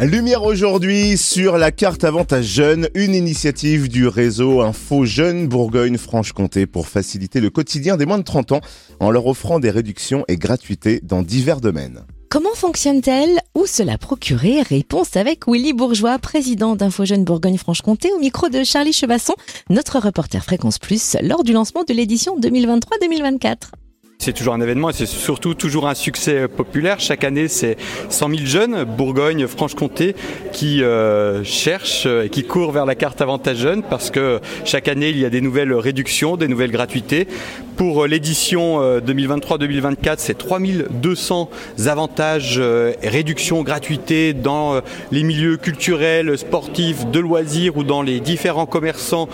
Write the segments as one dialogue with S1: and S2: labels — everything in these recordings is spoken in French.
S1: Lumière aujourd'hui sur la carte Avantage Jeune, une initiative du réseau Info Jeune Bourgogne-Franche-Comté pour faciliter le quotidien des moins de 30 ans en leur offrant des réductions et gratuités dans divers domaines.
S2: Comment fonctionne-t-elle? Où se la procurer? Réponse avec Willy Bourgeois, président d'Info Jeune Bourgogne-Franche-Comté, au micro de Charlie Chevasson, notre reporter Fréquence Plus, lors du lancement de l'édition 2023-2024.
S3: C'est toujours un événement et c'est surtout toujours un succès populaire. Chaque année, c'est 100 000 jeunes, Bourgogne, Franche-Comté, qui euh, cherchent et qui courent vers la carte avantage jeune parce que chaque année, il y a des nouvelles réductions, des nouvelles gratuités. Pour l'édition 2023-2024, euh, c'est 3200 avantages, euh, réductions, gratuités dans les milieux culturels, sportifs, de loisirs ou dans les différents commerçants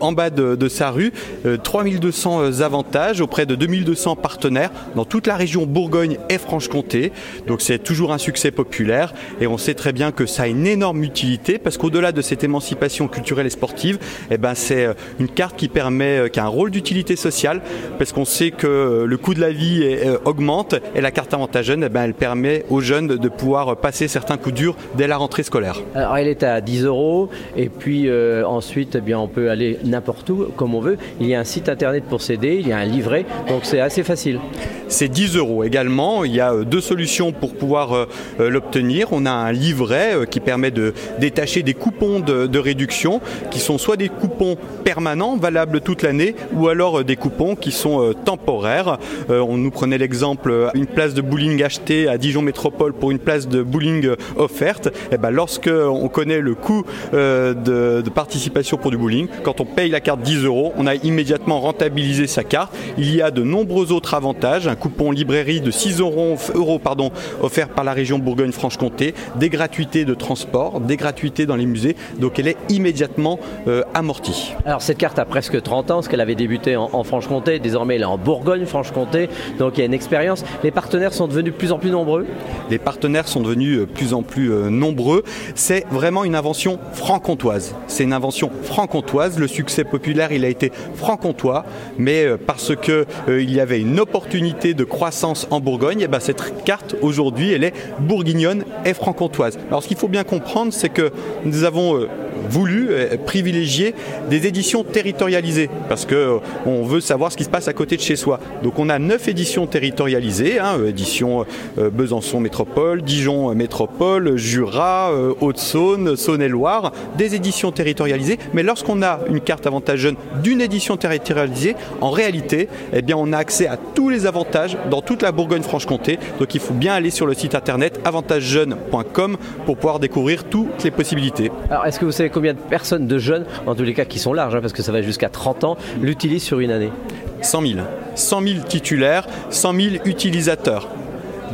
S3: en bas de, de sa rue. 3200 avantages auprès de 2200 partenaires dans toute la région Bourgogne et Franche-Comté. Donc c'est toujours un succès populaire et on sait très bien que ça a une énorme utilité parce qu'au-delà de cette émancipation culturelle et sportive, eh ben c'est euh, une carte qui permet, euh, qui a un rôle d'utilité sociale parce qu'on sait que euh, le coût de la vie augmente et la carte avantage jeune, eh ben, elle permet aux jeunes de, pouvoir passer certains coups durs dès la rentrée scolaire.
S4: Alors elle est à 10 euros et puis ensuite eh bien on peut aller n'importe où comme on veut. Il y a un site internet pour s'aider, il y a un livret, donc c'est assez
S3: C'est 10 euros également. Il y a euh, deux solutions pour pouvoir euh, euh, l'obtenir. On a un livret qui permet de détacher des coupons de, réduction qui sont soit des coupons permanents, valables toute l'année, ou alors des coupons qui sont temporaires. On nous prenait l'exemple, une place de bowling achetée à Dijon Métropole pour une place de bowling offerte. Et eh ben, lorsque on connaît le coût de, de participation pour du bowling, quand on paye la carte 10 euros, on a immédiatement rentabilisé sa carte. Il y a de nombreux autres avantages, un coupon librairie de 6 euros, pardon, offert par la région Bourgogne-Franche-Comté, des gratuités de transport, des gratuités dans les musées, donc elle est immédiatement euh, amortie.
S4: Alors cette carte a presque 30 ans, parce qu'elle avait débuté en, Franche-Comté, désormais elle est en Bourgogne-Franche-Comté, donc il y a une expérience. Les partenaires sont devenus de plus en plus nombreux?
S3: Les partenaires sont devenus de euh, plus en plus euh, nombreux. C'est vraiment une invention franc-comtoise. C'est une invention franc-comtoise. Le succès populaire, il a été franc-comtois, mais parce que il y avait une opportunité de croissance en Bourgogne, et eh ben cette carte aujourd'hui, elle est bourguignonne et franc-comtoise. Alors ce qu'il faut bien comprendre, c'est que nous avons euh, voulu euh, privilégier des éditions territorialisées parce que euh, on veut savoir ce qui se passe à côté de chez soi. Donc on a neuf éditions territorialisées, hein, édition Besançon Métropole, Dijon Métropole, Jura, Haute-Saône, Saône-et-Loire, des éditions territorialisées. Mais lorsqu'on a une carte avantage jeune d'une édition territorialisée, en réalité, eh bien on a accès à tous les avantages dans toute la Bourgogne-Franche-Comté. Donc il faut bien aller sur le site internet avantagejeune.com pour pouvoir découvrir toutes les possibilités.
S4: Alors est-ce que vous combien de personnes, de jeunes, en tous les cas qui sont larges, hein, parce que ça va jusqu'à 30 ans, l'utilisent sur une année
S3: 100 000. 100 000 titulaires, 100 000 utilisateurs.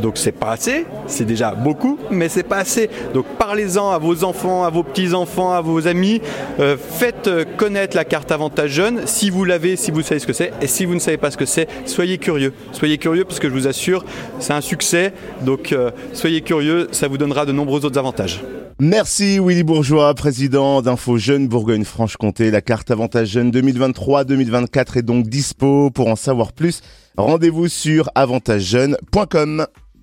S3: Donc c'est pas assez, c'est déjà beaucoup, mais c'est pas assez. Donc parlez-en à vos enfants, à vos petits-enfants, à vos amis. Euh, faites connaître la carte avantage jeune si vous l'avez, si vous savez ce que c'est. Et si vous ne savez pas ce que c'est, soyez curieux. Soyez curieux parce que je vous assure, c'est un succès. Donc euh, soyez curieux, ça vous donnera de nombreux autres avantages.
S1: Merci Willy Bourgeois, président d'Info Jeune Bourgogne-Franche-Comté. La carte Avantage Jeune 2023-2024 est donc dispo. Pour en savoir plus, rendez-vous sur avantagejeune.com.